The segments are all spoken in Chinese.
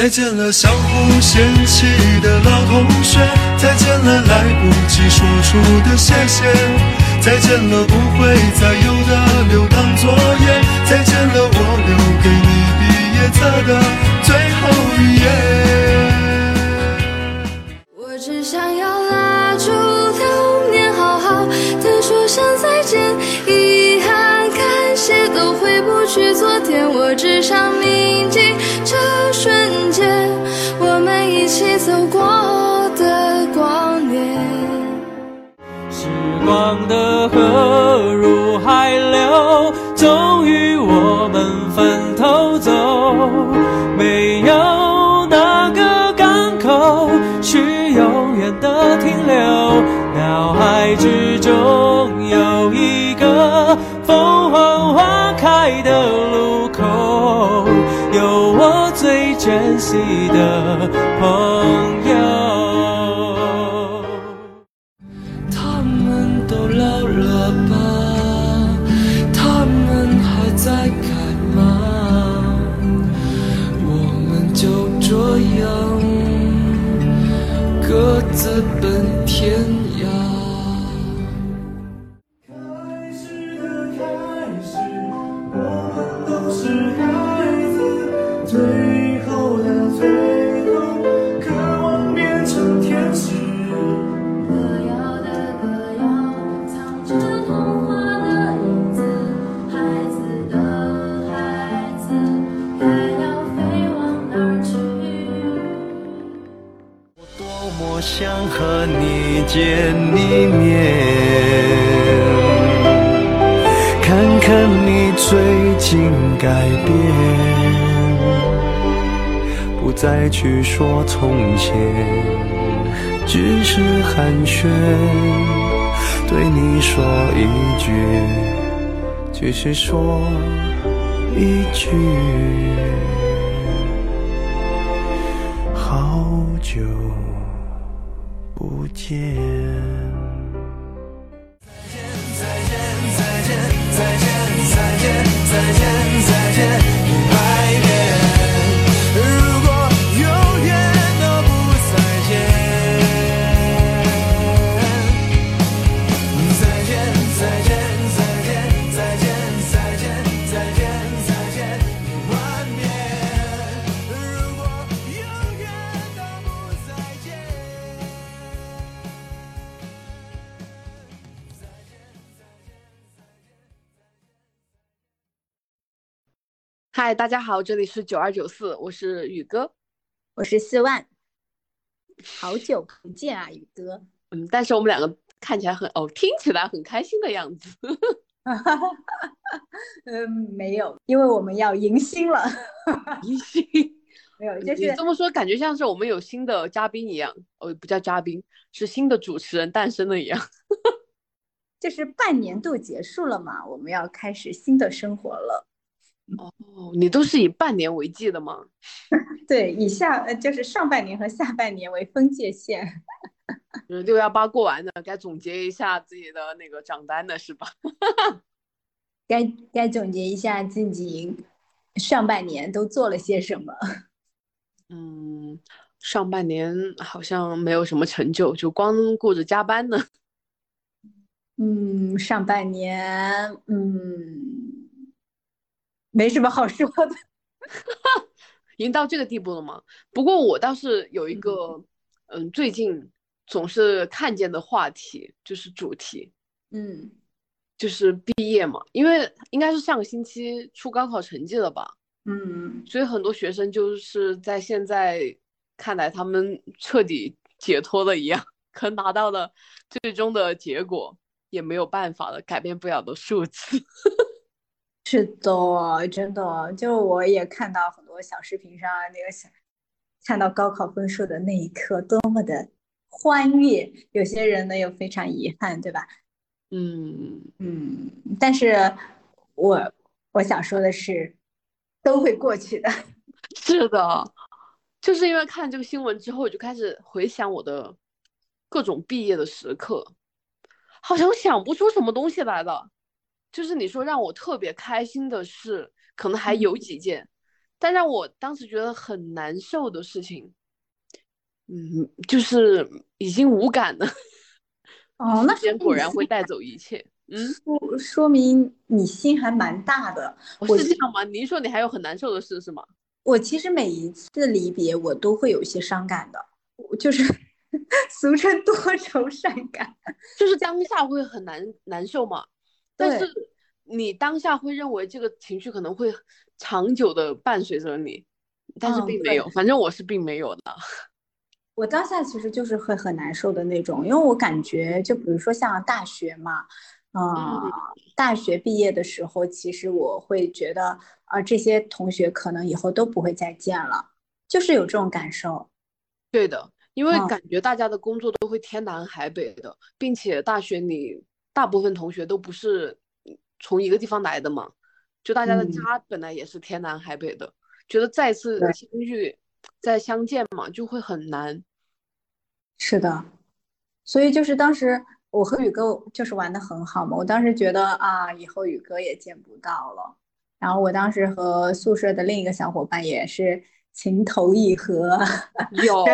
再见了相互嫌弃的老同学，再见了来不及说出的谢谢，再见了不会再有的留堂作业，再见了我留给你毕业册的最后一页。惜的朋友。想和你见一面，看看你最近改变，不再去说从前，只是寒暄，对你说一句，只是说一句。好久见。再见，再见，再见，再见，再见，再见。嗨，大家好，这里是九二九四，我是宇哥。我是四万，好 久不见啊，宇哥。嗯，但是我们两个看起来很哦，听起来很开心的样子。嗯，没有，因为我们要迎新了。迎新没有，就你是这么说，感觉像是我们有新的嘉宾一样。哦，不叫嘉宾，是新的主持人诞生了一样。就是半年度结束了嘛，我们要开始新的生活了。哦，你都是以半年为计的吗？对，以下呃就是上半年和下半年为分界线。六幺八过完了，该总结一下自己的那个账单了是吧？该该总结一下自己上半年都做了些什么。嗯，上半年好像没有什么成就，就光顾着加班呢。嗯，上半年嗯没什么好说的。已经到这个地步了吗？不过我倒是有一个，嗯，最近总是看见的话题，就是主题，嗯就是毕业嘛，因为应该是上个星期出高考成绩了吧，嗯所以很多学生就是在现在看来，他们彻底解脱了一样，可能拿到了最终的结果，也没有办法了，改变不了的数字。是的，真的，就我也看到很多小视频上啊那个小，看到高考分数的那一刻，多么的欢悦。有些人呢又非常遗憾，对吧？嗯，嗯，但是我我想说的是，都会过去的。是的，就是因为看这个新闻之后，我就开始回想我的各种毕业的时刻，好像想不出什么东西来了。就是你说让我特别开心的事，可能还有几件，但让我当时觉得很难受的事情，嗯，就是已经无感了。哦，那时间果然会带走一切。嗯，说说明你心还蛮大的。我是这样吗？您说你还有很难受的事是吗？我其实每一次离别，我都会有一些伤感的，就是 俗称多愁善感，就是当下会很难难受嘛。但是你当下会认为这个情绪可能会长久的伴随着你，但是并没有，反正我是并没有的。我当下其实就是会很难受的那种，因为我感觉，就比如说像大学嘛，嗯，大学毕业的时候，其实我会觉得，啊，这些同学可能以后都不会再见了，就是有这种感受。对的，因为感觉大家的工作都会天南海北的，并且大学里大部分同学都不是从一个地方来的嘛，就大家的家本来也是天南海北的，觉得再次相遇、再相见嘛，就会很难。是的，所以就是当时我和宇哥就是玩的很好嘛，我当时觉得啊，以后宇哥也见不到了。然后我当时和宿舍的另一个小伙伴也是情投意合，有。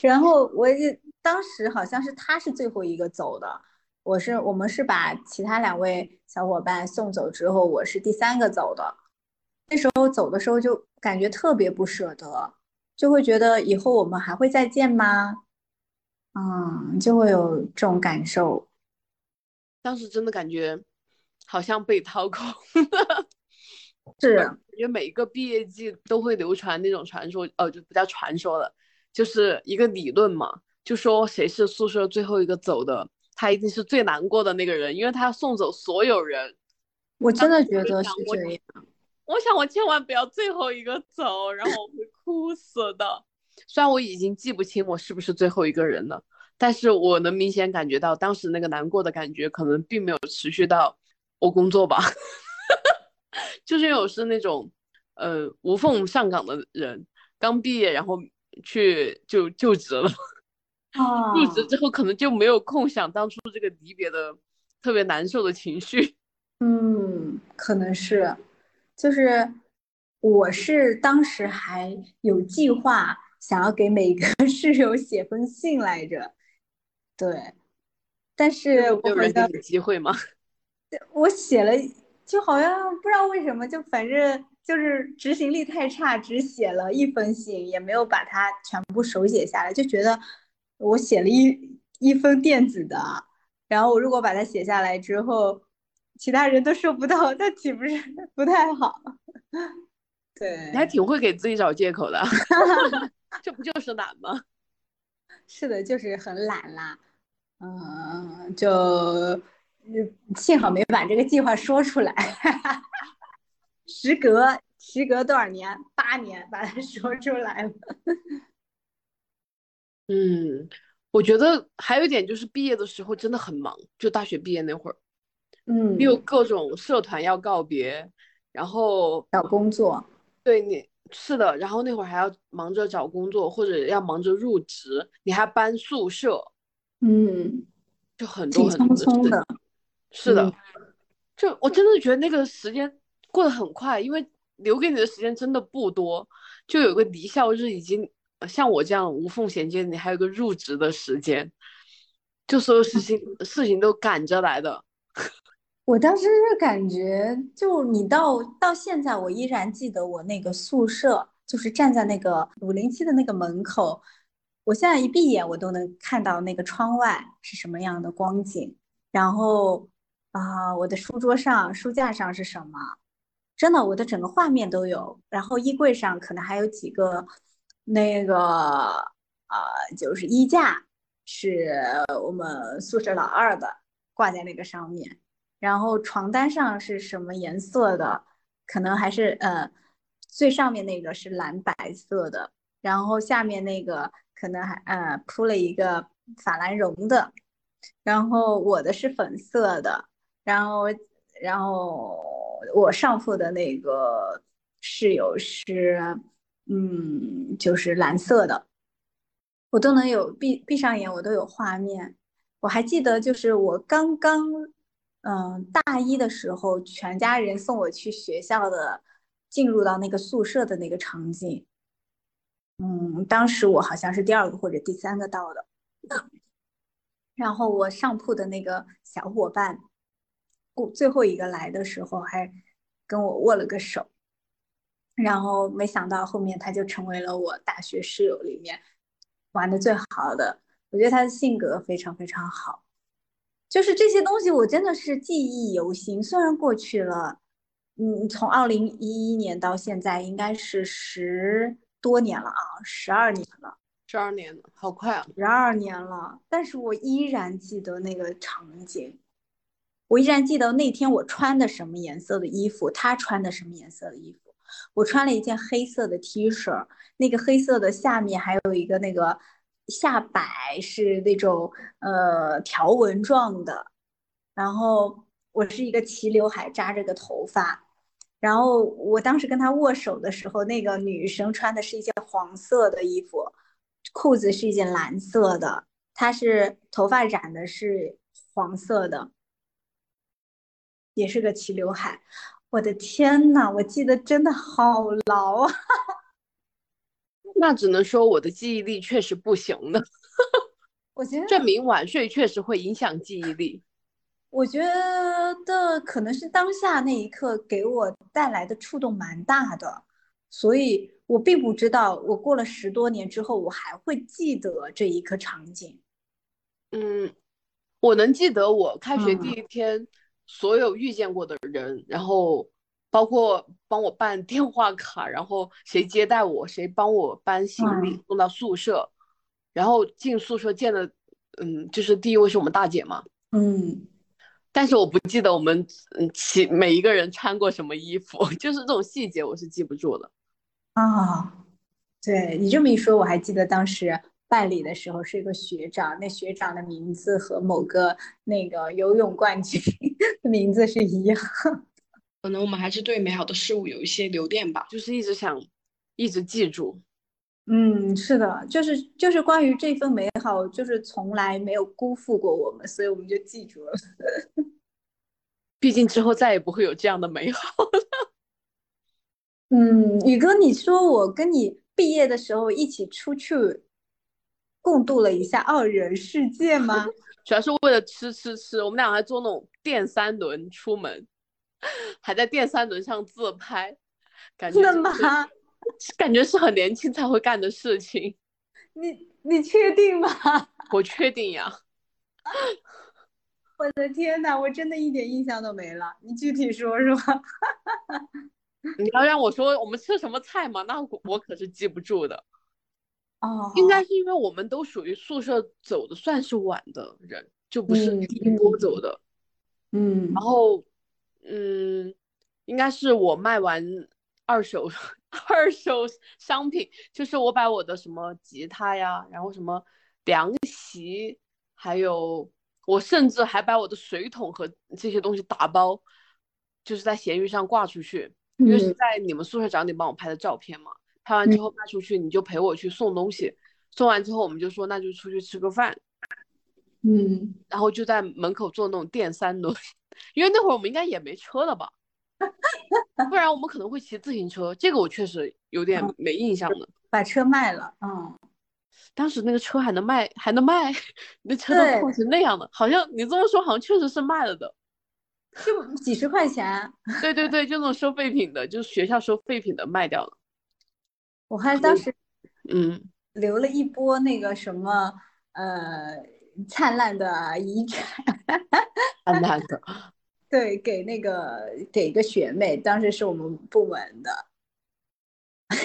然后我也当时好像是他是最后一个走的，我是我们是把其他两位小伙伴送走之后，我是第三个走的。那时候走的时候就感觉特别不舍得，就会觉得以后我们还会再见吗？嗯，就会有这种感受。当时真的感觉好像被掏空，是感觉每一个毕业季都会流传那种传说，呃，就不叫传说了，就是一个理论嘛，就说谁是宿舍最后一个走的，他一定是最难过的那个人，因为他要送走所有人。我真的觉得是这样。我想我千万不要最后一个走，然后我会哭死的。虽然我已经记不清我是不是最后一个人了，但是我能明显感觉到当时那个难过的感觉可能并没有持续到我工作吧，就是因为我是那种呃无缝上岗的人，刚毕业然后去就就职了，就职之后可能就没有空想当初这个离别的特别难受的情绪。嗯，可能是，就是我是当时还有计划。想要给每个室友写封信来着，对，但是我有人给你机会吗？我写了，就好像不知道为什么，就反正就是执行力太差，只写了一封信，也没有把它全部手写下来，就觉得我写了一一封电子的，然后我如果把它写下来之后，其他人都收不到，那岂不是不太好？对，你还挺会给自己找借口的。这不就是懒吗？是的，就是很懒啦。嗯，就幸好没把这个计划说出来。时隔时隔多少年？八年把它说出来了。嗯，我觉得还有一点就是毕业的时候真的很忙，就大学毕业那会儿。嗯，你有各种社团要告别，然后找工作。对你。是的，然后那会儿还要忙着找工作，或者要忙着入职，你还搬宿舍，嗯，就很多很多的。是的，就我真的觉得那个时间过得很快，因为留给你的时间真的不多。就有个离校日，已经像我这样无缝衔接，你还有个入职的时间，就所有事情事情都赶着来的。我当时是感觉，就你到到现在，我依然记得我那个宿舍，就是站在那个五零七的那个门口。我现在一闭眼，我都能看到那个窗外是什么样的光景。然后啊，我的书桌上、书架上是什么？真的，我的整个画面都有。然后衣柜上可能还有几个那个啊，就是衣架，是我们宿舍老二的，挂在那个上面。然后床单上是什么颜色的？可能还是呃，最上面那个是蓝白色的，然后下面那个可能还呃铺了一个法兰绒的，然后我的是粉色的，然后然后我上铺的那个室友是嗯就是蓝色的，我都能有闭闭上眼我都有画面，我还记得就是我刚刚。嗯，大一的时候，全家人送我去学校的进入到那个宿舍的那个场景。嗯，当时我好像是第二个或者第三个到的，然后我上铺的那个小伙伴，过最后一个来的时候还跟我握了个手，然后没想到后面他就成为了我大学室友里面玩的最好的。我觉得他的性格非常非常好，就是这些东西我真的是记忆犹新。虽然过去了，嗯，从二零一一年到现在应该是十。多年了啊，十二年了，十二年了，好快啊！十二年了，但是我依然记得那个场景，我依然记得那天我穿的什么颜色的衣服，他穿的什么颜色的衣服。我穿了一件黑色的 T 恤，那个黑色的下面还有一个那个下摆是那种呃条纹状的，然后我是一个齐刘海扎着个头发。然后我当时跟他握手的时候，那个女生穿的是一件黄色的衣服，裤子是一件蓝色的，她是头发染的是黄色的，也是个齐刘海。我的天呐，我记得真的好牢啊！那只能说我的记忆力确实不行的。我觉得证明晚睡确实会影响记忆力。我觉得可能是当下那一刻给我带来的触动蛮大的，所以我并不知道，我过了十多年之后，我还会记得这一刻场景。嗯，我能记得我开学第一天所有遇见过的人，然后包括帮我办电话卡，然后谁接待我，谁帮我搬行李送到宿舍，然后进宿舍见的，嗯，就是第一位是我们大姐嘛，嗯。但是我不记得我们嗯，其每一个人穿过什么衣服，就是这种细节我是记不住的。啊，对你这么一说，我还记得当时办理的时候是一个学长，那学长的名字和某个那个游泳冠军 的名字是一样。可能我们还是对美好的事物有一些留恋吧，就是一直想一直记住。嗯，是的，就是就是关于这份美好，就是从来没有辜负过我们，所以我们就记住了。毕竟之后再也不会有这样的美好了。嗯，宇哥，你说我跟你毕业的时候一起出去共度了一下二人世界吗？主要是为了吃吃吃，我们俩还坐那种电三轮出门，还在电三轮上自拍，感觉真的吗？感觉是很年轻才会干的事情，你你确定吗？我确定呀。我的天呐，我真的一点印象都没了。你具体说说。你要让我说我们吃什么菜吗？那我可是记不住的。哦，应该是因为我们都属于宿舍走的算是晚的人，就不是第一波走的。嗯。然后，嗯，应该是我卖完二手。二手商品就是我把我的什么吉他呀，然后什么凉席，还有我甚至还把我的水桶和这些东西打包，就是在闲鱼上挂出去，因为是在你们宿舍长你帮我拍的照片嘛。拍完之后卖出去，你就陪我去送东西，送完之后我们就说那就出去吃个饭，嗯，然后就在门口坐那种电三轮，因为那会儿我们应该也没车了吧。不然我们可能会骑自行车，这个我确实有点没印象了。把车卖了，嗯，当时那个车还能卖，还能卖，那车都破成那样的，好像你这么说，好像确实是卖了的，就几十块钱。对对对，就那种收废品的，就是学校收废品的卖掉了。我还当时，嗯，留了一波那个什么，呃，灿烂的遗产，灿烂的。对，给那个给一个学妹，当时是我们部门的。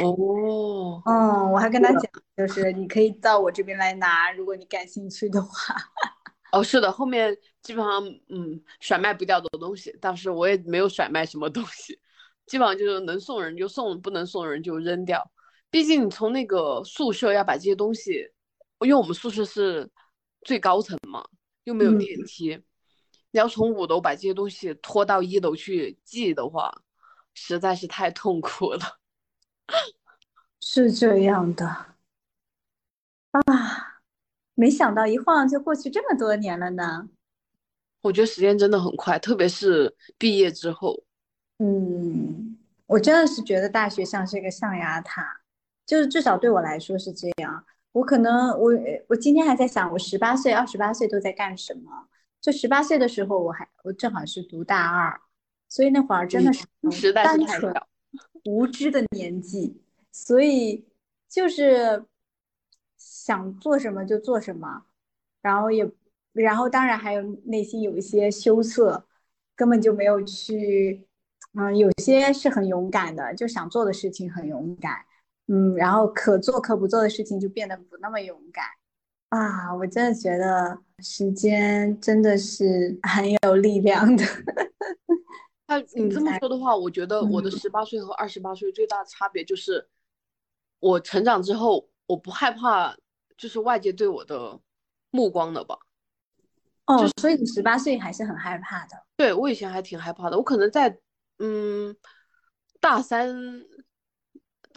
哦，嗯，我还跟他讲，就是你可以到我这边来拿，如果你感兴趣的话。哦，是的，后面基本上嗯甩卖不掉的东西，当时我也没有甩卖什么东西，基本上就是能送人就送，不能送人就扔掉。毕竟你从那个宿舍要把这些东西，因为我们宿舍是最高层嘛，又没有电梯。你要从五楼把这些东西拖到一楼去寄的话，实在是太痛苦了。是这样的啊，没想到一晃就过去这么多年了呢。我觉得时间真的很快，特别是毕业之后。嗯，我真的是觉得大学像是一个象牙塔，就是至少对我来说是这样。我可能我我今天还在想，我十八岁、二十八岁都在干什么？就十八岁的时候，我还我正好是读大二，所以那会儿真的是单纯无知的年纪，所以就是想做什么就做什么，然后也然后当然还有内心有一些羞涩，根本就没有去，嗯，有些是很勇敢的，就想做的事情很勇敢，嗯，然后可做可不做的事情就变得不那么勇敢。啊，我真的觉得时间真的是 很有力量的。那你这么说的话，我觉得我的嗯十八岁和二十八岁最大的差别就是，我成长之后，我不害怕就是外界对我的目光了吧？哦，所以你十八岁还是很害怕的。对，我以前还挺害怕的，我可能在嗯大三、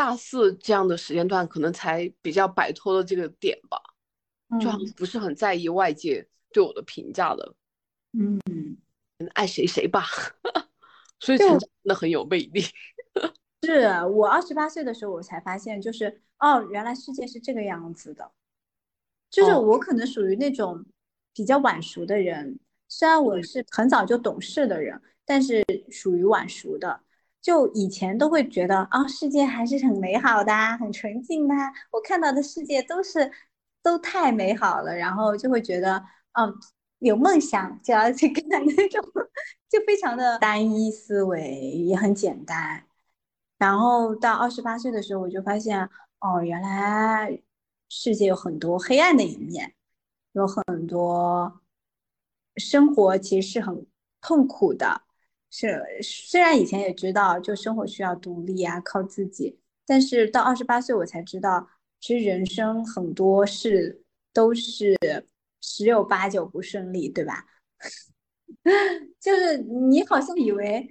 大四这样的时间段，可能才比较摆脱了这个点吧。就好嗯像不是很在意外界对我的评价了，嗯，爱谁谁吧，所以就成长真的很有魅力。是我二十八岁的时候，我才发现，就是哦，原来世界是这个样子的。就是哦我可能属于那种比较晚熟的人，虽然我嗯是很早就懂事的人，但是属于晚熟的。就以前都会觉得啊，世界还是很美好的，很纯净的，我看到的世界都是都太美好了，然后就会觉得，嗯，有梦想就要去干那种，就非常的单一思维，也很简单。然后到二十八岁的时候，我就发现，哦，原来世界有很多黑暗的一面，有很多生活其实是很痛苦的。是，虽然以前也知道，就生活需要独立啊，靠自己，但是到二十八岁我才知道，其实人生很多事都是十有八九不顺利，对吧？就是你好像以为，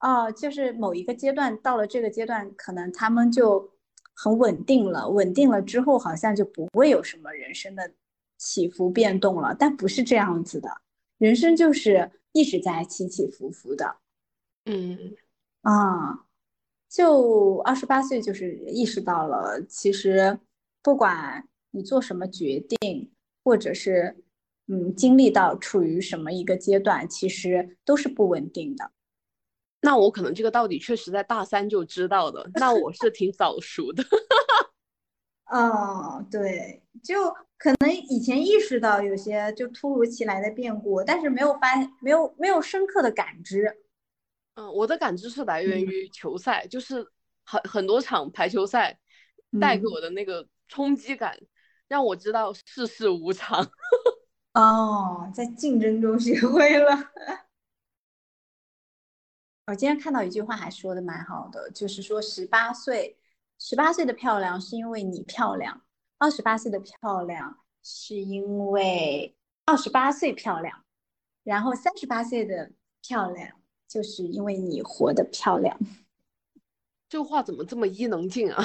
哦，就是某一个阶段到了这个阶段，可能他们就很稳定了，稳定了之后好像就不会有什么人生的起伏变动了，但不是这样子的，人生就是一直在起起伏伏的。嗯，啊，就二十八岁就是意识到了，其实不管你做什么决定，或者是嗯经历到处于什么一个阶段，其实都是不稳定的。那我可能这个道理确实在大三就知道的，那我是挺早熟的。哦，对，就可能以前意识到有些就突如其来的变故，但是没有发没有没有深刻的感知。嗯，我的感知是来源嗯于球赛，就是很很多场排球赛带给嗯我的那个冲击感，让我知道世事无常。哦，在竞争中学会了。我今天看到一句话还说的蛮好的，就是说十八岁，十八岁的漂亮是因为你漂亮，二十八岁的漂亮是因为二十八岁漂亮，然后三十八岁的漂亮就是因为你活得漂亮。这话怎么这么伊能静啊？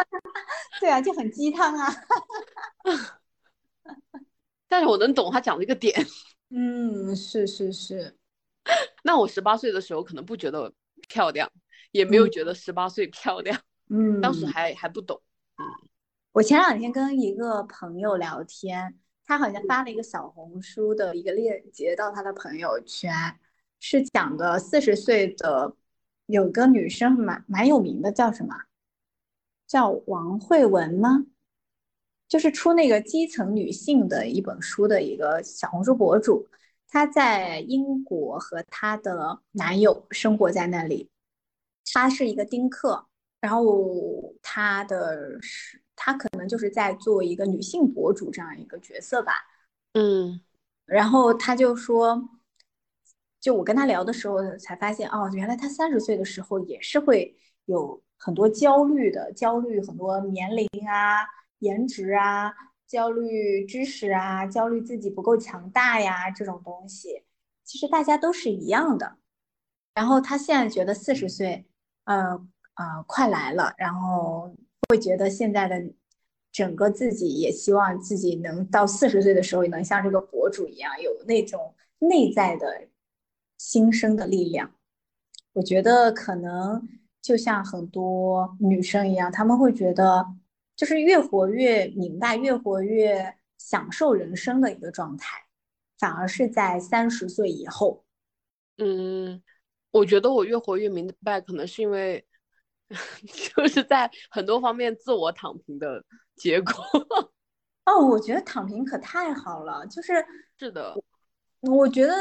对啊，就很鸡汤啊。但是我能懂他讲的一个点。嗯，是是是，那我十八岁的时候可能不觉得漂亮，也没有嗯觉得十八岁漂亮，嗯，当时还还不懂。我前两天跟一个朋友聊天，他好像发了一个小红书的一个链接到他的朋友圈，是讲的四十岁的有个女生蛮蛮有名的，叫什么？叫王慧文吗？就是出那个基层女性的一本书的一个小红书博主，她在英国和她的男友生活在那里，她是一个丁克，然后她的是她可能就是在做一个女性博主这样一个角色吧。嗯然后她就说，就我跟她聊的时候才发现，哦，原来她三十岁的时候也是会有很多焦虑的，焦虑很多年龄啊、颜值啊、焦虑知识啊、焦虑自己不够强大呀这种东西，其实大家都是一样的。然后他现在觉得四十岁，呃呃，快来了，然后会觉得现在的整个自己也希望自己能到四十岁的时候，也能像这个博主一样，有那种内在的新生的力量。我觉得可能就像很多女生一样，她们会觉得就是越活越明白，越活越享受人生的一个状态，反而是在三十岁以后。嗯，我觉得我越活越明白，可能是因为 就是在很多方面自我躺平的结果。哦，我觉得躺平可太好了，就是是的，我觉得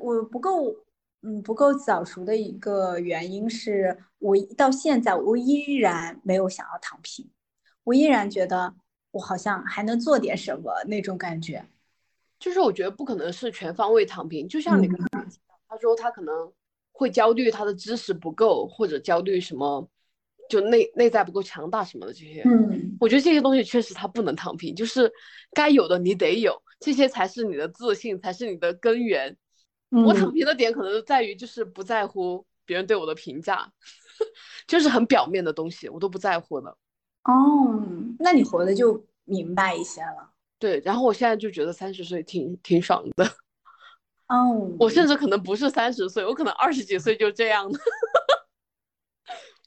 我不够，嗯，不够早熟的一个原因是我到现在我依然没有想要躺平，我依然觉得我好像还能做点什么那种感觉。就是我觉得不可能是全方位躺平，就像你刚才他说他可能会焦虑他的知识不够，或者焦虑什么。就内内在不够强大什么的这些，嗯，我觉得这些东西确实他不能躺平，就是该有的你得有，这些才是你的自信，才是你的根源。我躺平的点可能在于就是不在乎别人对我的评价，就是很表面的东西我都不在乎的。哦，那你活的就明白一些了。对，然后我现在就觉得三十岁挺挺爽的。哦，我甚至可能不是三十岁，我可能二十几岁就这样的。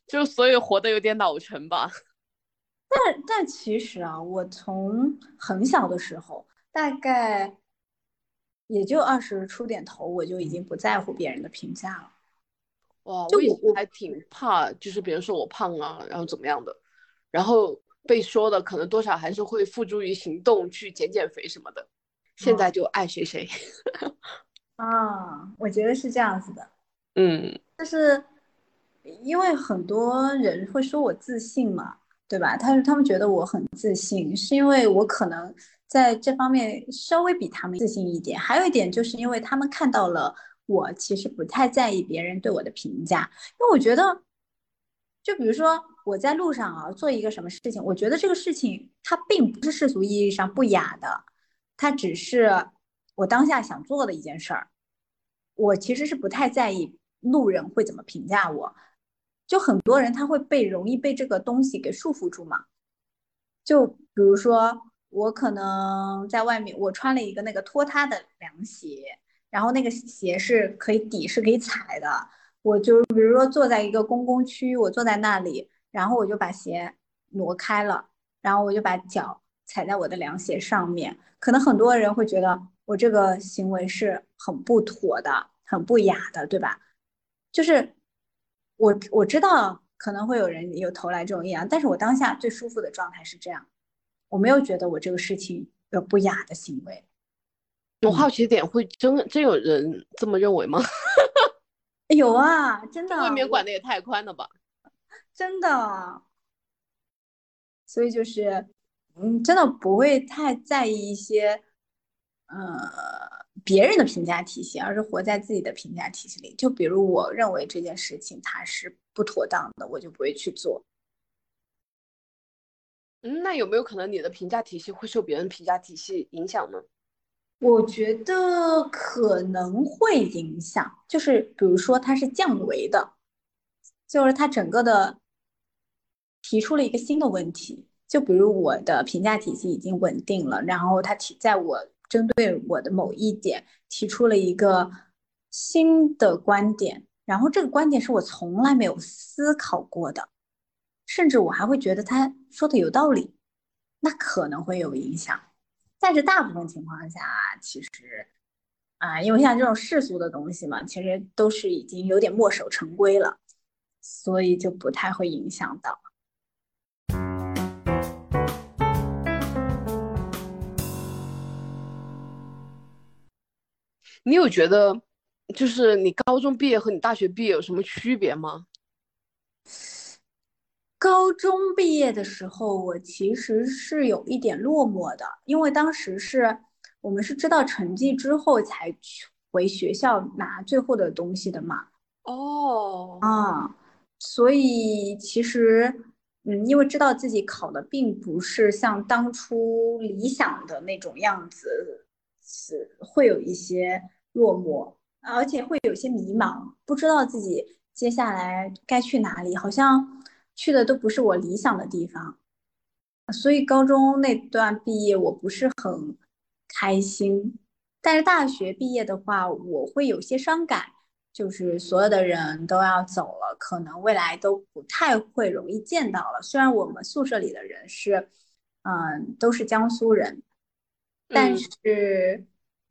就所以活得有点老成吧，但但其实啊，我从很小的时候，大概也就二十出点头，我就已经不在乎别人的评价了。哇，我以前还挺怕，就是别人说我胖啊，然后怎么样的，然后被说的可能多少还是会付诸于行动去减减肥什么的。现在就爱谁谁。啊，我觉得是这样子的。嗯，就是。因为很多人会说我自信嘛，对吧？他他们觉得我很自信，是因为我可能在这方面稍微比他们自信一点。还有一点就是因为他们看到了我其实不太在意别人对我的评价，因为我觉得，就比如说我在路上啊做一个什么事情，我觉得这个事情它并不是世俗意义上不雅的，它只是我当下想做的一件事儿。我其实是不太在意路人会怎么评价我。就很多人他会被容易被这个东西给束缚住嘛，就比如说我可能在外面我穿了一个那个拖沓的凉鞋，然后那个鞋是可以底是可以踩的，我就比如说坐在一个公共区，我坐在那里，然后我就把鞋挪开了，然后我就把脚踩在我的凉鞋上面，可能很多人会觉得我这个行为是很不妥的，很不雅的，对吧？就是。我我知道可能会有人有投来这种异样，但是我当下最舒服的状态是这样，我没有觉得我这个事情有不雅的行为。我好奇点，会真真有人这么认为吗？有啊，真的。未免管的也太宽了吧？真的。所以就是，嗯，真的不会太在意一些，呃。别人的评价体系，而是活在自己的评价体系里。就比如，我认为这件事情它是不妥当的，我就不会去做。嗯，那有没有可能你的评价体系会受别人评价体系影响呢？我觉得可能会影响，就是比如说它是降维的，就是它整个的提出了一个新的问题。就比如我的评价体系已经稳定了，然后它提在我。针对我的某一点提出了一个新的观点，然后这个观点是我从来没有思考过的，甚至我还会觉得他说的有道理，那可能会有影响。但是大部分情况下，其实啊，因为像这种世俗的东西嘛，其实都是已经有点墨守成规了，所以就不太会影响到。你有觉得，就是你高中毕业和你大学毕业有什么区别吗？高中毕业的时候，我其实是有一点落寞的，因为当时是我们是知道成绩之后才去回学校拿最后的东西的嘛。哦，啊，所以其实，嗯，因为知道自己考的并不是像当初理想的那种样子，是会有一些。落寞，而且会有些迷茫，不知道自己接下来该去哪里，好像去的都不是我理想的地方，所以高中那段毕业我不是很开心。但是大学毕业的话，我会有些伤感，就是所有的人都要走了，可能未来都不太会容易见到了。虽然我们宿舍里的人是，嗯，都是江苏人，但嗯是，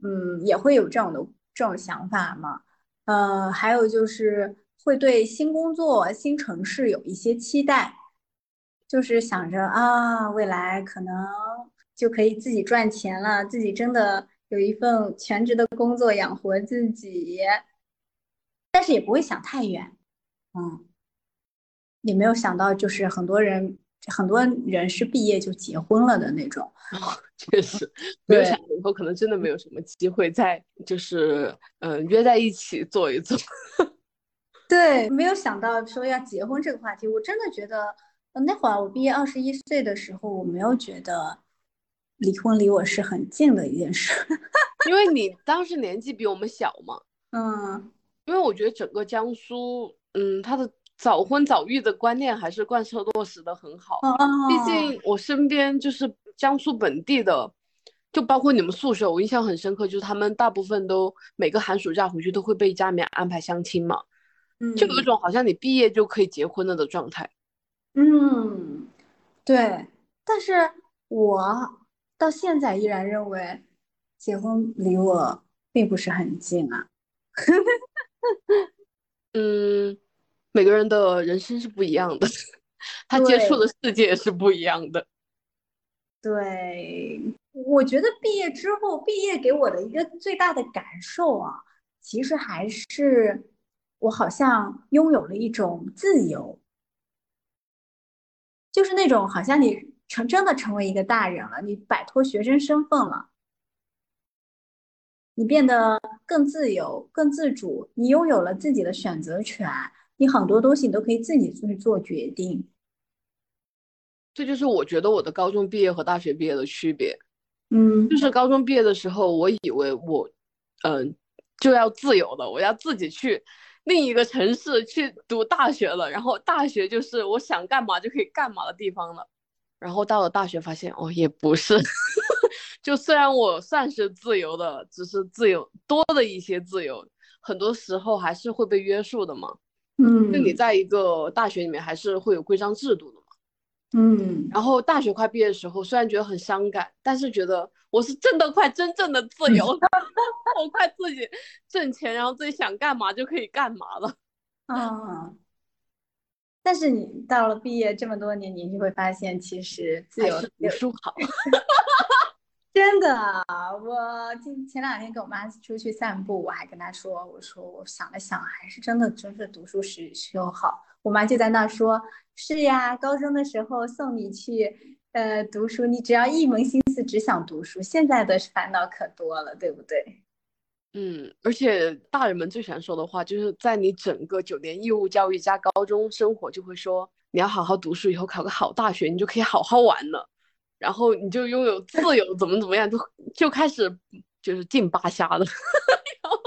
嗯，也会有这种的这种想法嘛。呃，还有就是会对新工作、新城市有一些期待，就是想着啊，未来可能就可以自己赚钱了，自己真的有一份全职的工作养活自己，但是也不会想太远，嗯，也没有想到就是很多人很多人是毕业就结婚了的那种，确实没有想到以后可能真的没有什么机会再就是嗯、呃约在一起坐一坐。对，没有想到说要结婚这个话题，我真的觉得，呃那会儿我毕业二十一岁的时候，我没有觉得离婚离我是很近的一件事。因为你 当时年纪比我们小嘛，嗯，因为我觉得整个江苏，嗯，它的早婚早育的观念还是贯彻落实的很好。哦毕竟我身边就是江苏本地的，就包括你们宿舍，我印象很深刻，就是他们大部分都每个寒暑假回去都会被家里面安排相亲嘛，嗯，就有一种好像你毕业就可以结婚了的状态。嗯，对，但是我到现在依然认为结婚离我并不是很近啊。嗯，每个人的人生是不一样的，他接触的世界也是不一样的。对，我觉得毕业之后，毕业给我的一个最大的感受啊，其实还是我好像拥有了一种自由，就是那种好像你成真的成为一个大人了，你摆脱学生身份了，你变得更自由、更自主，你拥有了自己的选择权，你很多东西你都可以自己去做决定。这就是我觉得我的高中毕业和大学毕业的区别。嗯就是高中毕业的时候，我以为我，嗯、就要自由了，我要自己去另一个城市去读大学了，然后大学就是我想干嘛就可以干嘛的地方了。然后到了大学发现，哦，也不是，就虽然我算是自由的，只是自由多的一些自由，很多时候还是会被约束的嘛。嗯就你在一个大学里面还是会有规章制度的嘛。嗯然后大学快毕业的时候，虽然觉得很伤感，但是觉得我是真的快真正的自由了，我快自己挣钱，然后自己想干嘛就可以干嘛了。啊，但是你到了毕业这么多年，你就会发现，其实自由读书好。真的，我今前两天跟我妈出去散步，我还跟她说，我说我想了想，还是真的真是读书时时候好。我妈就在那说，是呀，高中的时候送你去呃读书，你只要一门心思只想读书，现在的烦恼可多了，对不对？嗯，而且大人们最喜欢说的话，就是在你整个九年义务教育加高中生活，就会说你要好好读书，以后考个好大学，你就可以好好玩了，然后你就拥有自由，怎么怎么样，就就开始就是进八瞎了。然后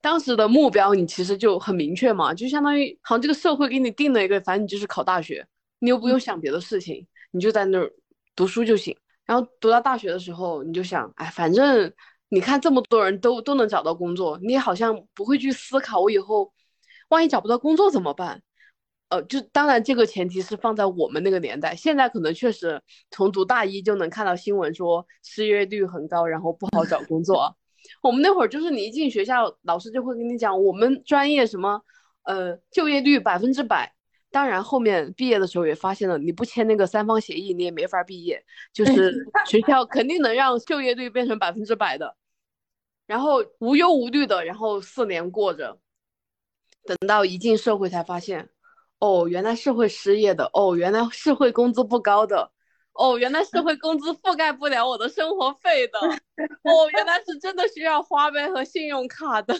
当时的目标你其实就很明确嘛，就相当于好像这个社会给你定了一个，反正你就是考大学，你又不用想别的事情，你就在那儿读书就行。然后读到大学的时候，你就想，哎，反正你看这么多人都都能找到工作，你也好像不会去思考我以后万一找不到工作怎么办？呃，就当然这个前提是放在我们那个年代，现在可能确实从读大一就能看到新闻说失业率很高，然后不好找工作。我们那会儿就是你一进学校，老师就会跟你讲，我们专业什么，呃，就业率百分之百。当然，后面毕业的时候也发现了，你不签那个三方协议，你也没法毕业。就 是学校肯定能让就业率变成百分之百的，然后无忧无虑的，然后四年过着，等到一进社会才发现，哦，原来是会失业的，哦，原来是会工资不高的，哦，原来是会工资覆盖不了我的生活费的，哦，原来是真的需要花呗和信用卡的，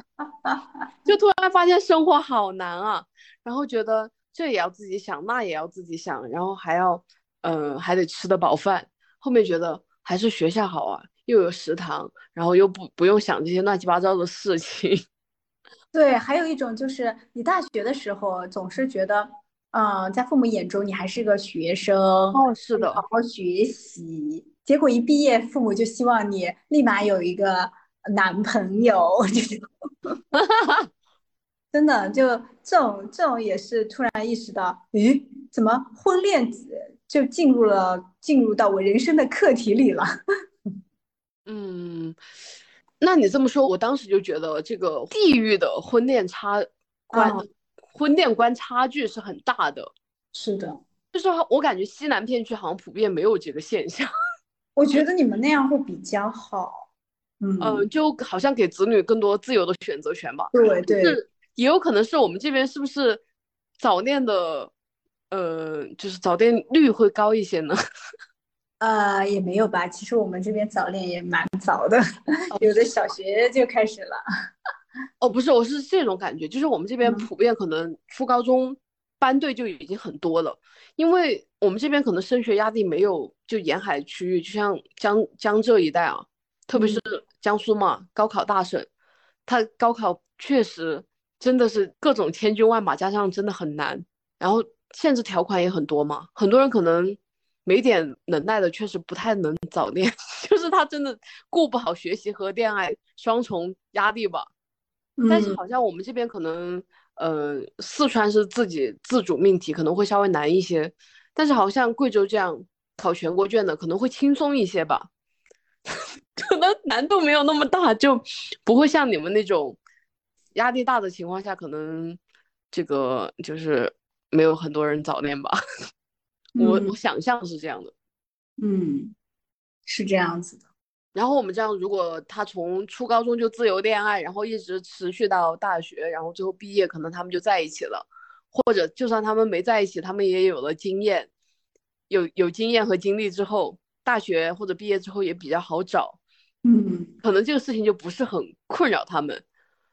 就突然发现生活好难啊，然后觉得这也要自己想，那也要自己想，然后还要，嗯、还得吃得饱饭。后面觉得还是学校好啊，又有食堂，然后又不不用想这些乱七八糟的事情。对，还有一种就是你大学的时候总是觉得，嗯、在父母眼中你还是个学生，哦，是的好好学习。结果一毕业，父母就希望你立马有一个男朋友这种。真的，就这种这种也是突然意识到，咦，怎么婚恋就进入了进入到我人生的课题里了？嗯，那你这么说，我当时就觉得这个地域的婚恋差观、嗯婚恋观差距是很大的。是的，就是我感觉西南片区好像普遍没有这个现象，我觉得你们那样会比较好。嗯，嗯，就好像给子女更多自由的选择权吧。对对，是也有可能是我们这边是不是早恋的，呃，就是早恋率会高一些呢？呃，也没有吧。其实我们这边早恋也蛮早的，有的小学就开始了。哦，不是，我是这种感觉，就是我们这边嗯普遍可能初高中班队就已经很多了，因为我们这边可能升学压力没有就沿海区域，就像江江浙一带啊，特别是江苏嘛，高考大省，它高考确实真的是各种千军万马加上真的很难，然后限制条款也很多嘛，很多人可能没点能耐的确实不太能早恋，就是他真的顾不好学习和恋爱双重压力吧。但是嗯好像我们这边可能，呃，四川是自己自主命题，可能会稍微难一些。但是好像贵州这样考全国卷的可能会轻松一些吧，可能难度没有那么大，就不会像你们那种压力大的情况下，可能这个就是没有很多人早恋吧。我我嗯想象是这样的。嗯，是这样子的。然后我们这样，如果他从初高中就自由恋爱，然后一直持续到大学，然后最后毕业，可能他们就在一起了，或者就算他们没在一起，他们也有了经验，有有经验和经历之后，大学或者毕业之后也比较好找，嗯可能这个事情就不是很困扰他们。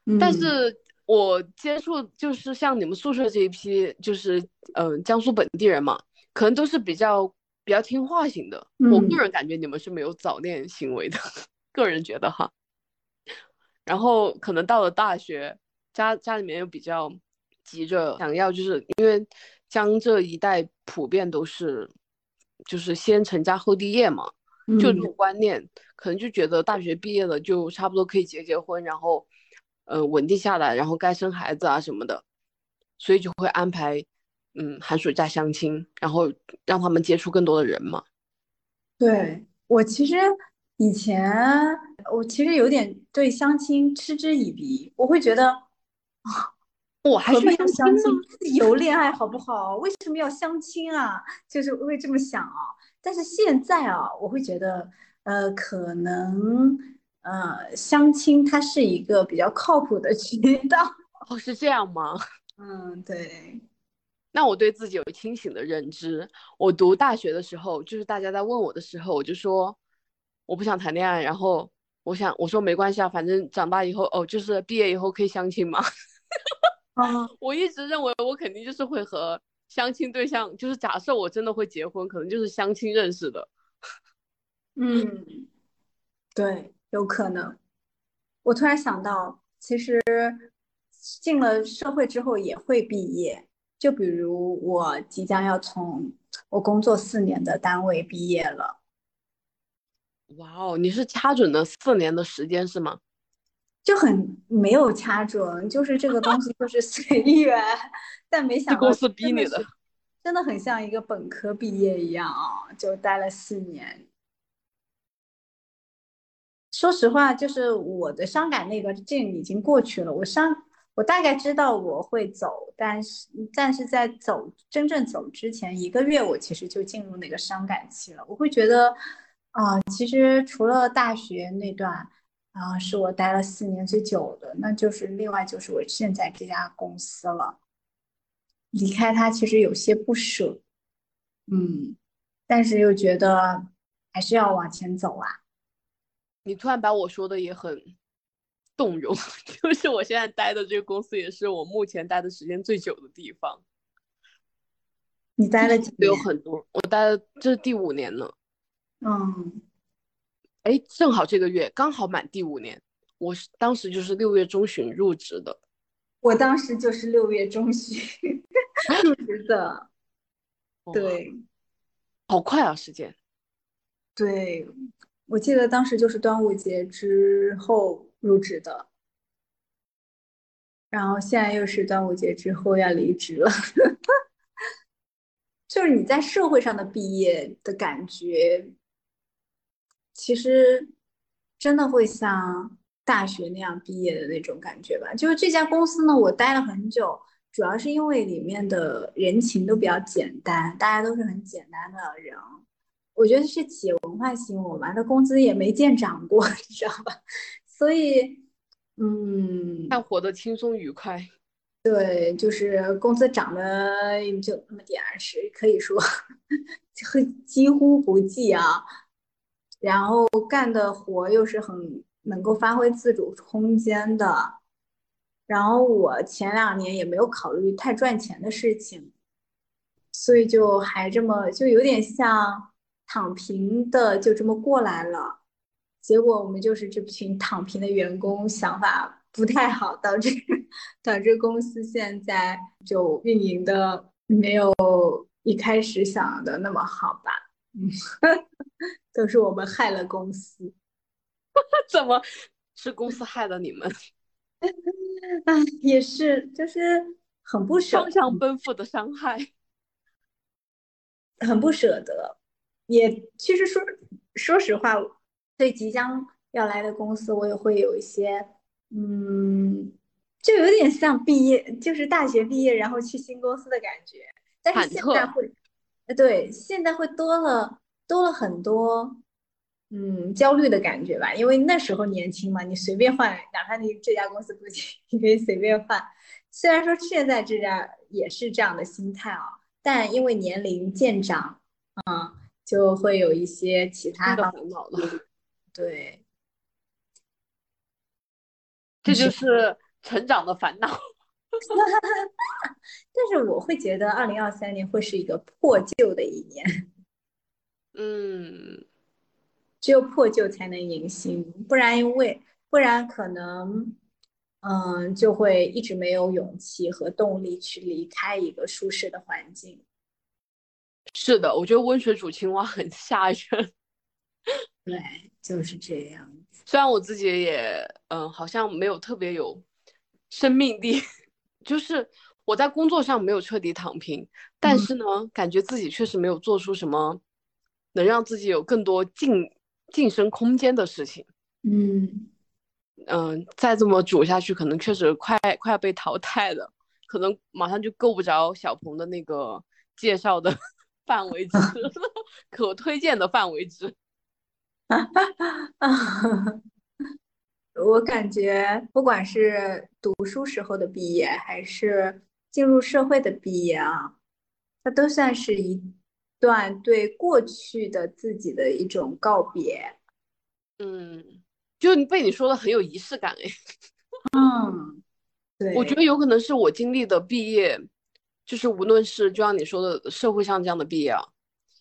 嗯，但是我接触就是像你们宿舍这一批，就是嗯、呃江苏本地人嘛，可能都是比较比较听话型的。我嗯个人感觉你们是没有早恋行为的，个人觉得哈。然后可能到了大学，家家里面又比较急着想要，就是因为江浙一带普遍都是就是先成家后立业嘛，就这嗯种观念，可能就觉得大学毕业了就差不多可以结结婚，然后，呃，稳定下来，然后该生孩子啊什么的，所以就会安排，嗯，寒暑假相亲，然后让他们接触更多的人嘛。对，我其实以前我其实有点对相亲嗤之以鼻，我会觉得我还何必要去相亲呢？相亲？自由 恋爱好不好？为什么要相亲啊？就是会这么想啊。但是现在啊，我会觉得，呃，可能呃，相亲它是一个比较靠谱的渠道。哦，是这样吗？嗯，对，那我对自己有清醒的认知。我读大学的时候，就是大家在问我的时候，我就说我不想谈恋爱，然后我想我说没关系啊，反正长大以后哦，就是毕业以后可以相亲嘛。啊，我一直认为我肯定就是会和相亲对象，就是假设我真的会结婚，可能就是相亲认识的。嗯，对，有可能。我突然想到，其实进了社会之后也会毕业。就比如我即将要从我工作四年的单位毕业了，哇哦，你是掐准了四年的时间是吗？就很没有掐准，就是这个东西就是随缘。但没想到是公司逼你的。真的很像一个本科毕业一样啊，就待了四年。说实话，就是我的伤感那个劲已经过去了。我伤，我大概知道我会走，但是但是在走真正走之前一个月，我其实就进入那个伤感期了。我会觉得，啊、其实除了大学那段，啊、是我待了四年最久的，那就是另外就是我现在这家公司了。离开它其实有些不舍，嗯，但是又觉得还是要往前走啊。你突然把我说的也很动容，就是我现在待的这个公司也是我目前待的时间最久的地方，你待了几有？很多，我待了这是第五年了。嗯，哎，正好这个月刚好满第五年，我是当时就是六月中旬入职的。我当时就是六月中旬 入职的，哇，对好快啊，时间。对，我记得当时就是端午节之后入职的，然后现在又是端午节之后要离职了。就是你在社会上的毕业的感觉，其实真的会像大学那样毕业的那种感觉吧。就是这家公司呢，我待了很久，主要是因为里面的人情都比较简单，大家都是很简单的人。我觉得是企业文化吸引我吧，那工资也没见涨过，你知道吧？所以，嗯，但活得轻松愉快。对，就是工资涨的就那么点儿，是可以说会几乎不计啊。然后干的活又是很能够发挥自主空间的。然后我前两年也没有考虑太赚钱的事情，所以就还这么就有点像躺平的，就这么过来了。结果我们就是这群躺平的员工，想法。不太好，导致导致公司现在就运营的没有一开始想的那么好吧？嗯，都是我们害了公司。怎么是公司害了你们？哎，也是，就是很不舍，双向奔赴的伤害，很不舍得。也其实说说实话，对即将要来的公司，我也会有一些。嗯，就有点像毕业，就是大学毕业然后去新公司的感觉。但是现在会，呃，对，现在会多了多了很多，嗯，焦虑的感觉吧。因为那时候年轻嘛，你随便换，哪怕你这家公司不行，你可以随便换。虽然说现在这家也是这样的心态啊，但因为年龄渐长，嗯，就会有一些其他的烦恼了。对。这就是成长的烦恼，但是我会觉得二零二三年会是一个破旧的一年，嗯，只有破旧才能迎新，不然因为不然可能，嗯，就会一直没有勇气和动力去离开一个舒适的环境。是的，我觉得温水煮青蛙很吓人，对，就是这样。虽然我自己也，嗯，好像没有特别有生命力，就是我在工作上没有彻底躺平，但是呢，感觉自己确实没有做出什么能让自己有更多晋晋升空间的事情。嗯嗯，再这么煮下去，可能确实快快要被淘汰了，可能马上就够不着小鹏的那个介绍的 范围值，可推荐的范围值。我感觉不管是读书时候的毕业，还是进入社会的毕业啊，它都算是一段对过去的自己的一种告别。嗯，就被你说的很有仪式感哎。嗯，对，我觉得有可能是我经历的毕业，就是无论是就像你说的社会上这样的毕业啊，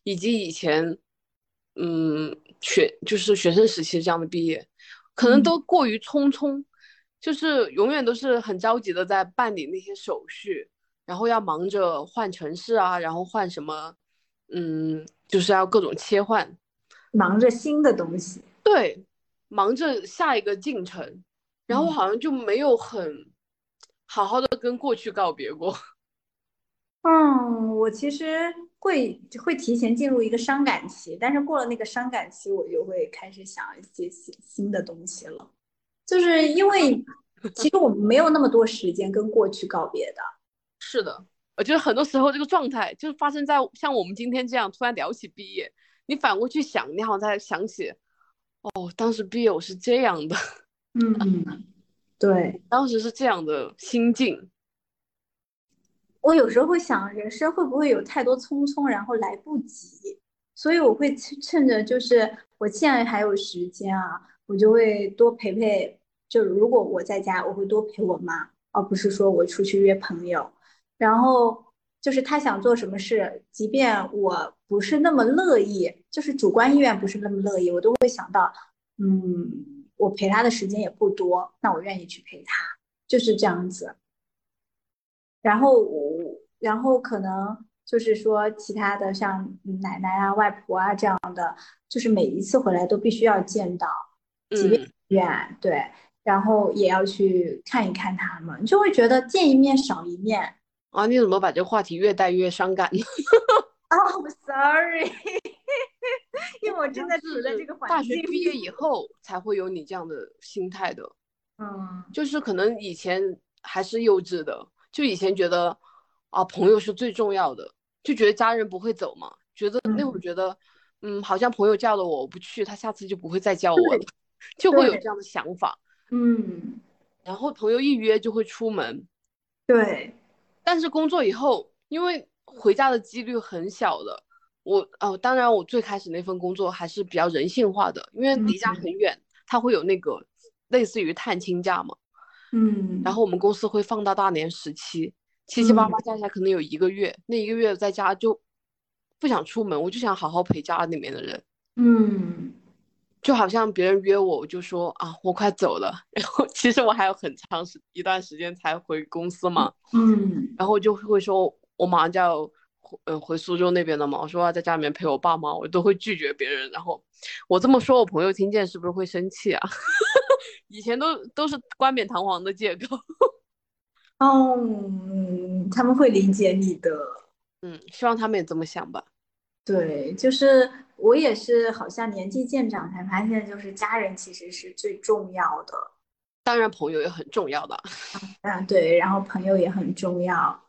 以及以前。嗯，学就是学生时期这样的毕业，可能都过于匆匆，就是永远都是很着急的在办理那些手续，然后要忙着换城市啊，然后换什么，嗯，就是要各种切换，忙着新的东西，对，忙着下一个进程，然后好像就没有很好好的跟过去告别过。嗯，我其实会会提前进入一个伤感期，但是过了那个伤感期，我就会开始想一些新新的东西了。就是因为 其实我们没有那么多时间跟过去告别的。是的，我觉得很多时候这个状态就是发生在像我们今天这样突然聊起毕业，你反过去想，你好像在想起，哦，当时毕业我是这样的。嗯，对，当时是这样的心境。我有时候会想，人生会不会有太多匆匆，然后来不及？所以我会趁着就是我现在还有时间啊，我就会多陪陪。就如果我在家，我会多陪我妈，而不是说我出去约朋友。然后就是他想做什么事，即便我不是那么乐意，就是主观意愿不是那么乐意，我都会想到，嗯，我陪他的时间也不多，那我愿意去陪他，就是这样子。然后我，然后可能就是说其他的像奶奶啊、外婆啊这样的，就是每一次回来都必须要见到，即便嗯，远，对，然后也要去看一看他们，就会觉得见一面少一面。啊，你怎么把这个话题越带越伤感？呢？哦、sorry，因为我真的处在这个大环境学毕业。以后才会有你这样的心态的，嗯，就是可能以前还是幼稚的，就以前觉得啊朋友是最重要的，就觉得家人不会走嘛，觉得那会儿嗯觉得嗯好像朋友叫了我我不去，他下次就不会再叫我了，就会有这样的想法，嗯，然后朋友一约就会出门，对，但是工作以后，因为回家的几率很小的，我哦，当然我最开始那份工作还是比较人性化的，因为离家很远，它会有那个类似于探亲假嘛，嗯，然后我们公司会放到大年十七，七七八八加起来可能有一个月，那一个月在家就不想出门，我就想好好陪家里面的人，嗯，就好像别人约我，我就说啊我快走了，然后其实我还有很长时一段时间才回公司嘛，嗯，然后就会说我马上就要回嗯回苏州那边了嘛，我说要在家里面陪我爸妈，我都会拒绝别人。然后我这么说，我朋友听见是不是会生气啊？以前都都是冠冕堂皇的借口。哦，嗯他们会理解你的。嗯，希望他们也这么想吧。对，就是我也是，好像年纪渐长才发现，就是家人其实是最重要的。当然，朋友也很重要的。嗯，对，然后朋友也很重要，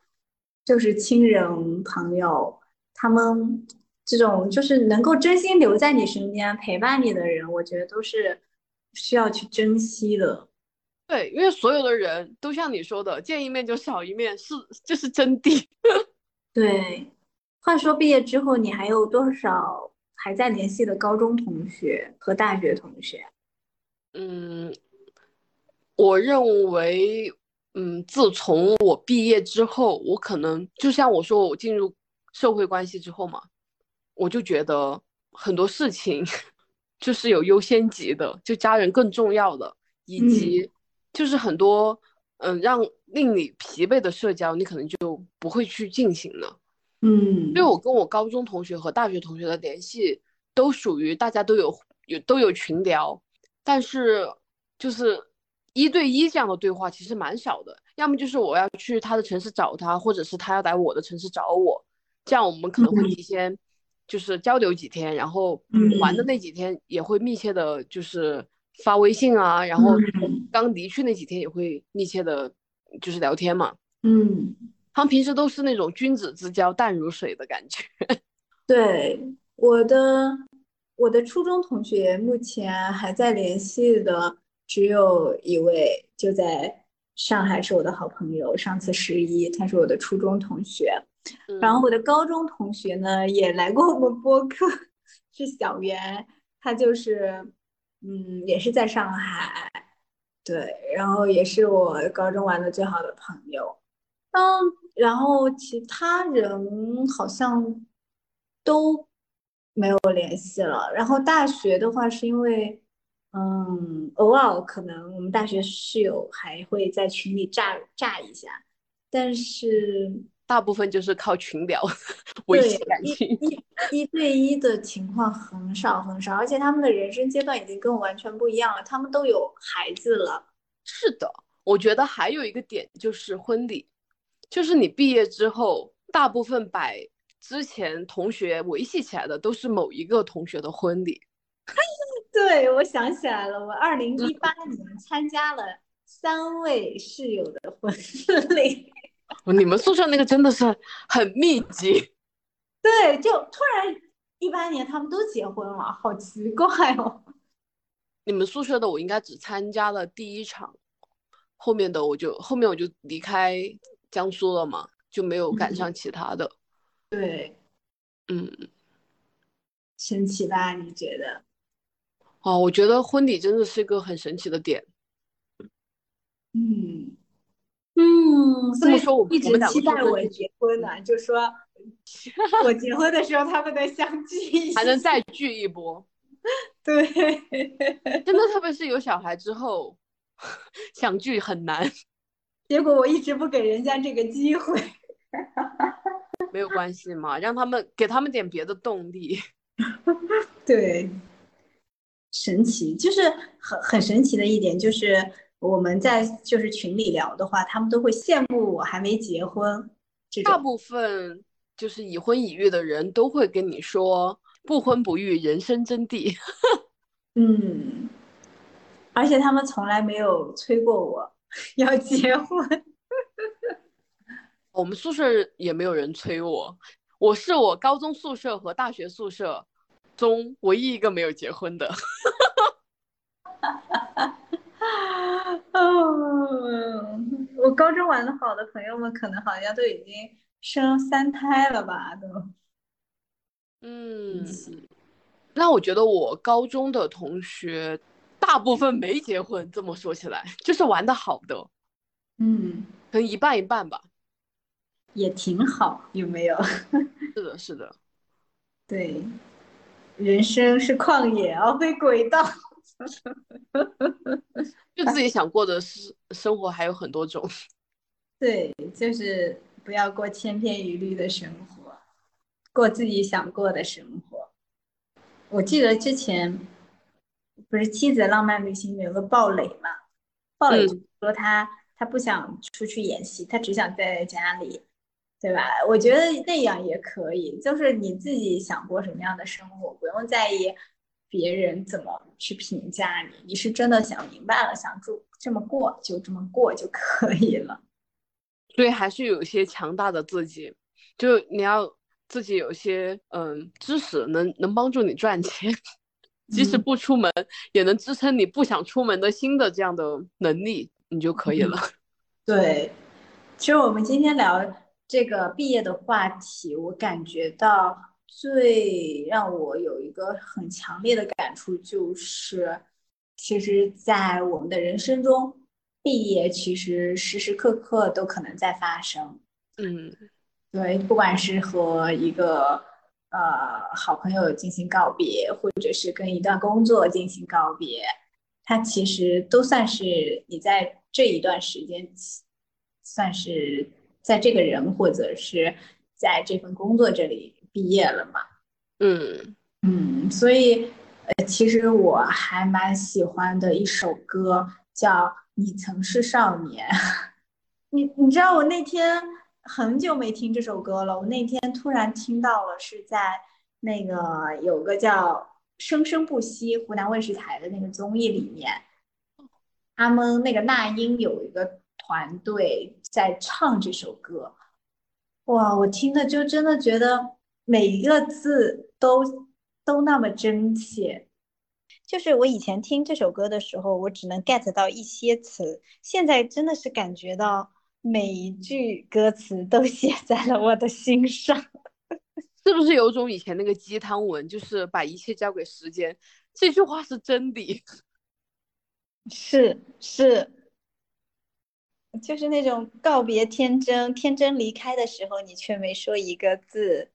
就是亲人朋友，他们这种就是能够真心留在你身边陪伴你的人，我觉得都是需要去珍惜的。对，因为所有的人都像你说的，见一面就少一面，是这是真谛。对，话说毕业之后，你还有多少还在联系的高中同学和大学同学？嗯，我认为，嗯，自从我毕业之后，我可能就像我说，我进入社会关系之后嘛，我就觉得很多事情就是有优先级的，就家人更重要的，以及就是很多嗯让令你疲惫的社交，你可能就不会去进行了。嗯。因为我跟我高中同学和大学同学的联系都属于大家都有有都有群聊，但是就是一对一这样的对话其实蛮少的，要么就是我要去他的城市找他，或者是他要来我的城市找我，这样我们可能会提前就是交流几天，然后嗯玩的那几天也会密切的，就是发微信啊，然后嗯刚离去那几天也会密切的，就是聊天嘛。嗯，他们平时都是那种君子之交淡如水的感觉。对，我的我的初中同学目前还在联系的只有一位，就在上海是我的好朋友。上次十一，他是我的初中同学。然后我的高中同学呢，也来过我们播客，是小袁，他就是，嗯，也是在上海，对，然后也是我高中玩的最好的朋友，嗯，然后其他人好像都没有联系了。然后大学的话，是因为，嗯，偶尔可能我们大学室友还会在群里炸炸一下，但是。大部分就是靠群聊维系，感情。一一一对一的情况很少很少，而且他们的人生阶段已经跟我完全不一样了，他们都有孩子了。是的，我觉得还有一个点就是婚礼，就是你毕业之后，大部分把之前同学维系起来的都是某一个同学的婚礼。对，我想起来了，我二零一八年参加了三位室友的婚礼。你们宿舍那个真的是很密集。对，就突然一八年他们都结婚了，好奇怪哦。你们宿舍的我应该只参加了第一场，后面的我就后面我就离开江苏了嘛，就没有赶上其他的。对，嗯，神奇吧？你觉得？哦，我觉得婚礼真的是一个很神奇的点。嗯嗯，所以这么说我一直我们两个期待我结婚呢，就说 我结婚的时候他们能相聚还能。再聚一波。对，真的，特别是有小孩之后，想聚很难。结果我一直不给人家这个机会。没有关系嘛，让他们给他们点别的动力。对，神奇，就是很很神奇的一点，就是我们在就是群里聊的话，他们都会羡慕我还没结婚。这种大部分就是已婚已育的人都会跟你说“不婚不育，人生真谛”。嗯，而且他们从来没有催过我 要结婚。我们宿舍也没有人催我，我是我高中宿舍和大学宿舍中唯一一个没有结婚的。哦，我高中玩的好的朋友们，可能好像都已经生三胎了吧？都，嗯，那我觉得我高中的同学大部分没结婚。这么说起来，就是玩的好的，嗯，可能一半一半吧。也挺好，有没有？是的，是的，对，人生是旷野，而非轨道。就自己想过的是生活还有很多种。对，就是不要过千篇一律的生活，过自己想过的生活。我记得之前不是《妻子的浪漫旅行》有个鲍蕾嘛，鲍蕾就说他他不想出去演戏，他只想待在家里。对吧？我觉得那样也可以，就是你自己想过什么样的生活，不用在意别人怎么去评价你。你是真的想明白了，想住这么过，就这么过就可以了。所以还是有一些强大的自己，就你要自己有一些嗯知识，能能帮助你赚钱，即使不出门也能支撑你不想出门的新的这样的能力，你就可以了。对，其实我们今天聊。这个毕业的话题，我感觉到最让我有一个很强烈的感触，就是其实，在我们的人生中，毕业其实时时刻刻都可能在发生。嗯，对，不管是和一个呃好朋友进行告别，或者是跟一段工作进行告别，它其实都算是你在这一段时间算是。在这个人或者是在这份工作这里毕业了嘛？嗯嗯，所以呃，其实我还蛮喜欢的一首歌叫《你曾是少年》。你你知道我那天很久没听这首歌了，我那天突然听到了，是在那个有个叫《生生不息》湖南卫视台的那个综艺里面，他们那个那英有一个。团队在唱这首歌，哇！我听的就真的觉得每一个字都都那么真切。就是我以前听这首歌的时候，我只能 get 到一些词，现在真的是感觉到每一句歌词都写在了我的心上。是不是有种以前那个鸡汤文，就是把一切交给时间？这句话是真的。是是。就是那种告别天真，天真离开的时候，你却没说一个字，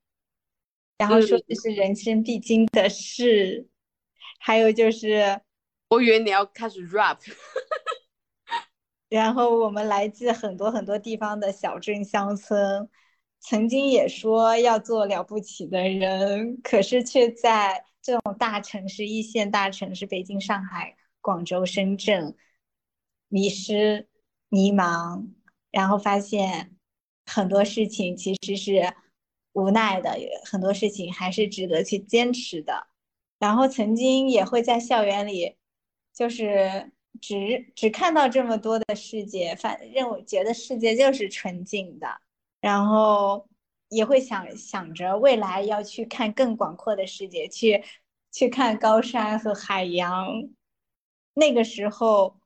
然后说这是人生必经的事，还有就是，我以为你要开始 rap，然后我们来自很多很多地方的小镇乡村，曾经也说要做了不起的人，可是却在这种大城市、一线大城市，北京、上海、广州、深圳迷失。迷茫，然后发现很多事情其实是无奈的，很多事情还是值得去坚持的。然后曾经也会在校园里，就是只只看到这么多的世界，反认为觉得世界就是纯净的，然后也会想想着未来要去看更广阔的世界，去去看高山和海洋。那个时候，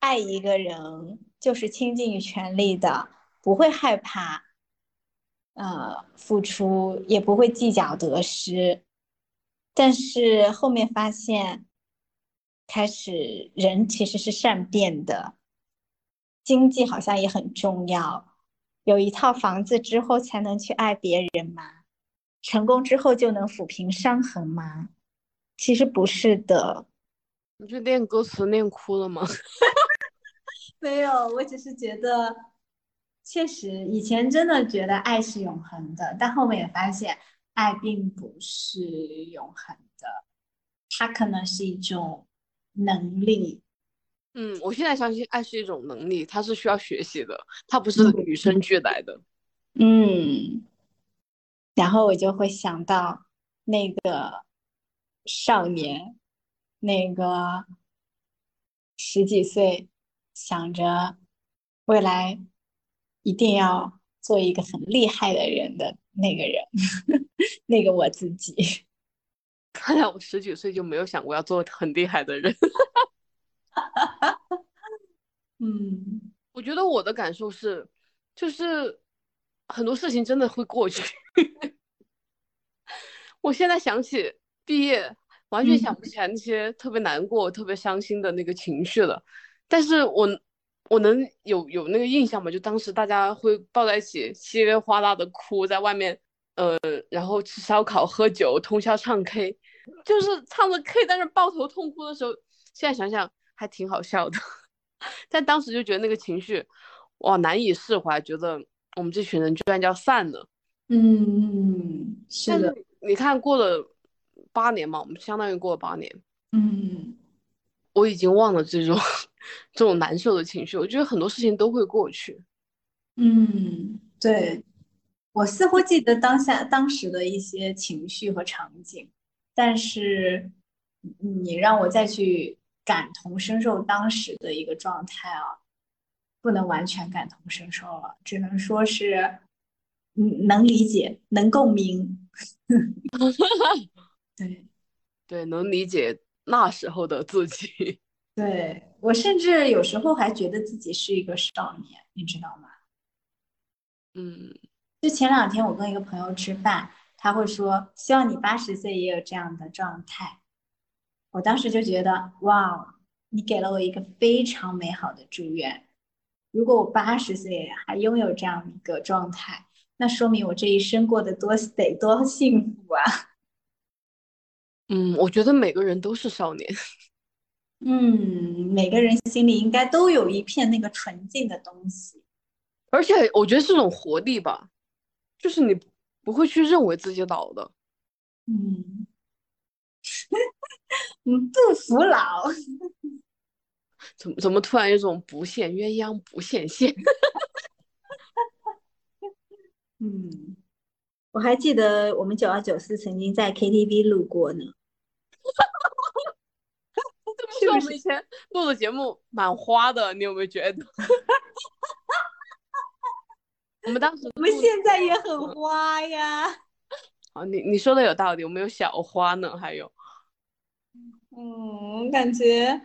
爱一个人。就是倾尽全力的，不会害怕，呃，付出也不会计较得失，但是后面发现，开始人其实是善变的，经济好像也很重要，有一套房子之后才能去爱别人吗？成功之后就能抚平伤痕吗？其实不是的。你是练歌词练哭了吗？没有，我只是觉得，确实，以前真的觉得爱是永恒的，但后面也发现爱并不是永恒的，它可能是一种能力。嗯，我现在相信爱是一种能力，它是需要学习的，它不是与生俱来的。嗯，然后我就会想到那个少年，那个十几岁，想着未来一定要做一个很厉害的人的那个人，那个我自己。看来我十几岁就没有想过要做很厉害的人。嗯我觉得我的感受是，就是很多事情真的会过去。我现在想起毕业，完全想不起来那些特别难过、特别伤心的那个情绪了。但是我我能有有那个印象吗？就当时大家会抱在一起，稀里哗啦的哭，在外面，呃，然后吃烧烤、喝酒，通宵唱 K，就是唱着 K 在那抱头痛哭的时候，现在想想还挺好笑的。但当时就觉得那个情绪，哇，难以释怀，觉得我们这群人居然要散了。嗯，是的，但是你看，过了八年嘛，我们相当于过了八年，嗯我已经忘了这种这种难受的情绪。我觉得很多事情都会过去。嗯，对，我似乎记得当下当时的一些情绪和场景，但是你让我再去感同身受当时的一个状态啊，不能完全感同身受了，只能说是，嗯，能理解，能共鸣。对，对，能理解那时候的自己。对，我甚至有时候还觉得自己是一个少年，你知道吗？嗯，就前两天我跟一个朋友吃饭，他会说希望你八十岁也有这样的状态。我当时就觉得哇，你给了我一个非常美好的祝愿。如果我八十岁还拥有这样一个状态，那说明我这一生过得多得多幸福啊！嗯，我觉得每个人都是少年。嗯，每个人心里应该都有一片那个纯净的东西。而且我觉得是种活力吧，就是你不会去认为自己老的。嗯，嗯，不服老。怎么怎么突然有种不羡鸳鸯不羡仙？嗯，我还记得我们九二九四曾经在 KTV 录过呢。这么说，我们以前录的节目蛮花的，你有没有觉得？我们当时我们现在也很花呀。好，你你说的有道理，我们有小花呢，还有，嗯，感觉，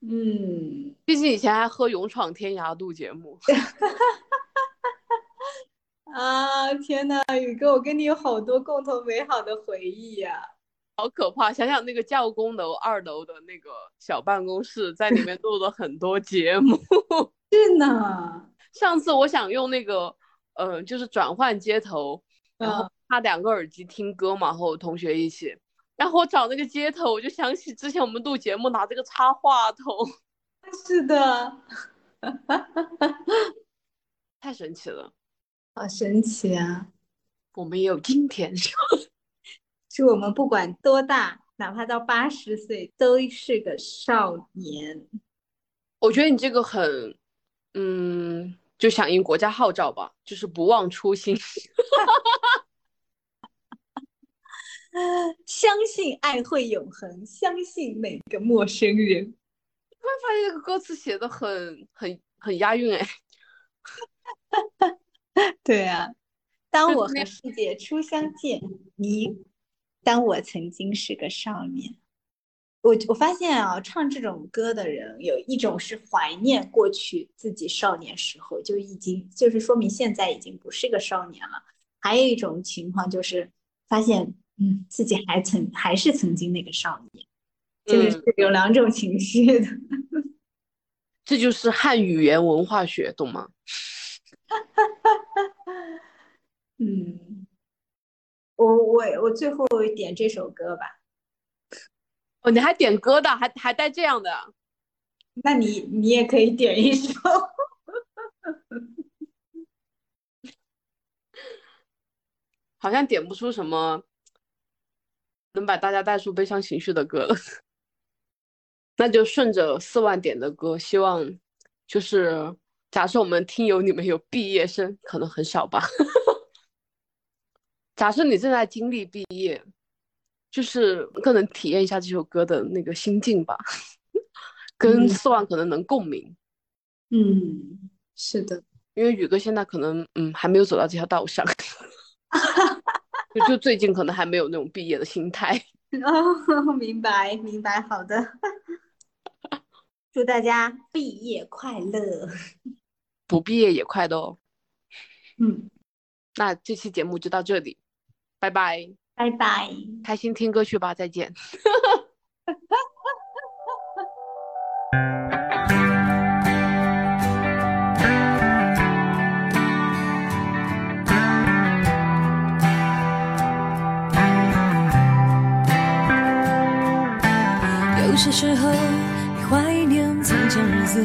嗯，毕竟以前还喝勇闯天涯录节目。啊，天呐，宇哥，我跟你有好多共同美好的回忆呀、好可怕！想想那个教工楼二楼的那个小办公室，在里面 录了很多节目。是呢，上次我想用那个，呃，就是转换接头，然后嗯插两个耳机听歌嘛，和我同学一起。然后我找那个接头，我就想起之前我们录节目拿这个插话筒，是的，太神奇了。好神奇啊！我们也有今天，祝我们不管多大，哪怕到八十岁，都是个少年。我觉得你这个很，嗯，就响应国家号召吧，就是不忘初心。相信爱会永恒，相信每个陌生人。突然发现这个歌词写的很很很押韵哎。对啊，当我和世界初相见，你，当我曾经是个少年。我我发现啊，唱这种歌的人有一种是怀念过去自己少年时候，就已经就是说明现在已经不是个少年了。还有一种情况就是发现，嗯，自己还曾还是曾经那个少年，就是嗯有两种情绪的。这就是汉语言文化学，懂吗？嗯，我我我最后点这首歌吧。哦你还点歌的还还带这样的那你你也可以点一首。好像点不出什么能把大家带出悲伤情绪的歌了。那就顺着四万点的歌希望就是假设我们听友你们有毕业生可能很少吧。假设你正在经历毕业，就是更能体验一下这首歌的那个心境吧，跟四万可能能共鸣。嗯，是的，因为宇哥现在可能嗯还没有走到这条道上，就就最近可能还没有那种毕业的心态。哦，明白明白，好的，祝大家毕业快乐。不毕业也快乐哦。嗯，那这期节目就到这里，拜拜，拜拜。开心听歌去吧，再见。有些时候你怀念从前日子，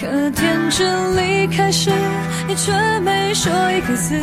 可天真离开时，你却没说一个字。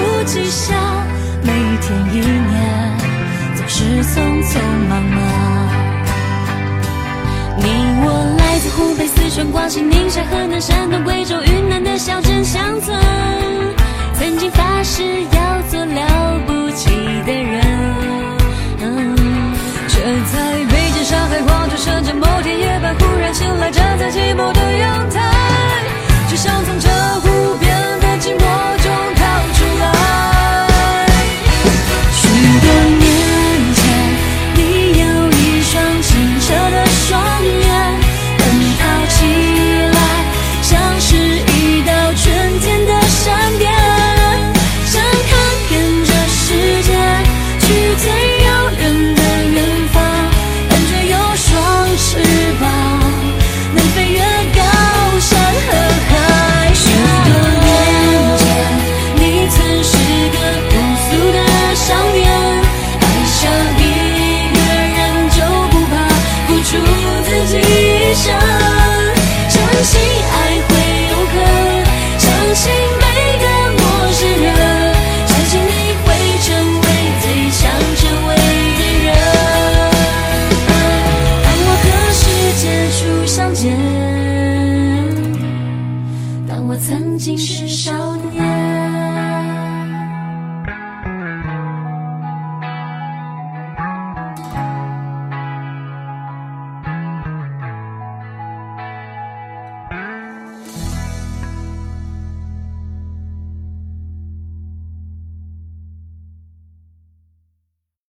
及想，每一天一年总是匆匆忙忙。你我来自湖北、四川、广西、宁夏、河南、山东、贵州、云南的小镇乡村，曾经发誓要做了不起的人。却在北京、上海、广州、深圳，某天夜半忽然醒来，站在寂寞的阳台。只想从这